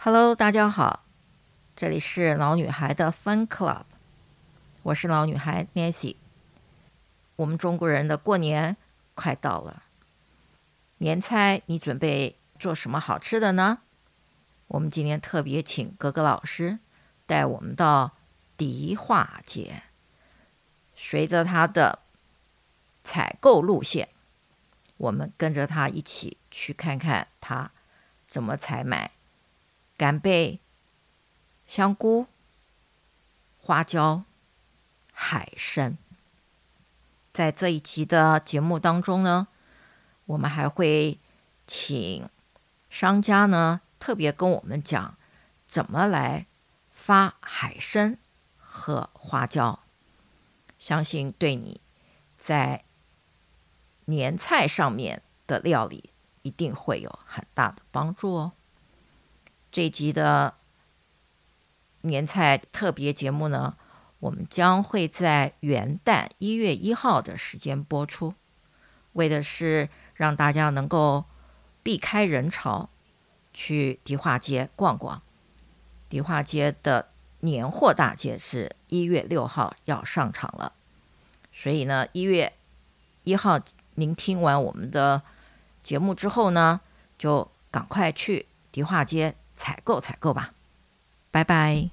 Hello，大家好，这里是老女孩的 Fun Club，我是老女孩 Nancy。我们中国人的过年快到了，年菜你准备做什么好吃的呢？我们今天特别请格格老师带我们到迪化街，随着他的采购路线，我们跟着他一起去看看他怎么采买。干贝、香菇、花椒、海参，在这一集的节目当中呢，我们还会请商家呢特别跟我们讲怎么来发海参和花椒，相信对你在年菜上面的料理一定会有很大的帮助哦。这一集的年菜特别节目呢，我们将会在元旦一月一号的时间播出，为的是让大家能够避开人潮，去迪化街逛逛。迪化街的年货大街是一月六号要上场了，所以呢，一月一号您听完我们的节目之后呢，就赶快去迪化街。采购采购吧，拜拜。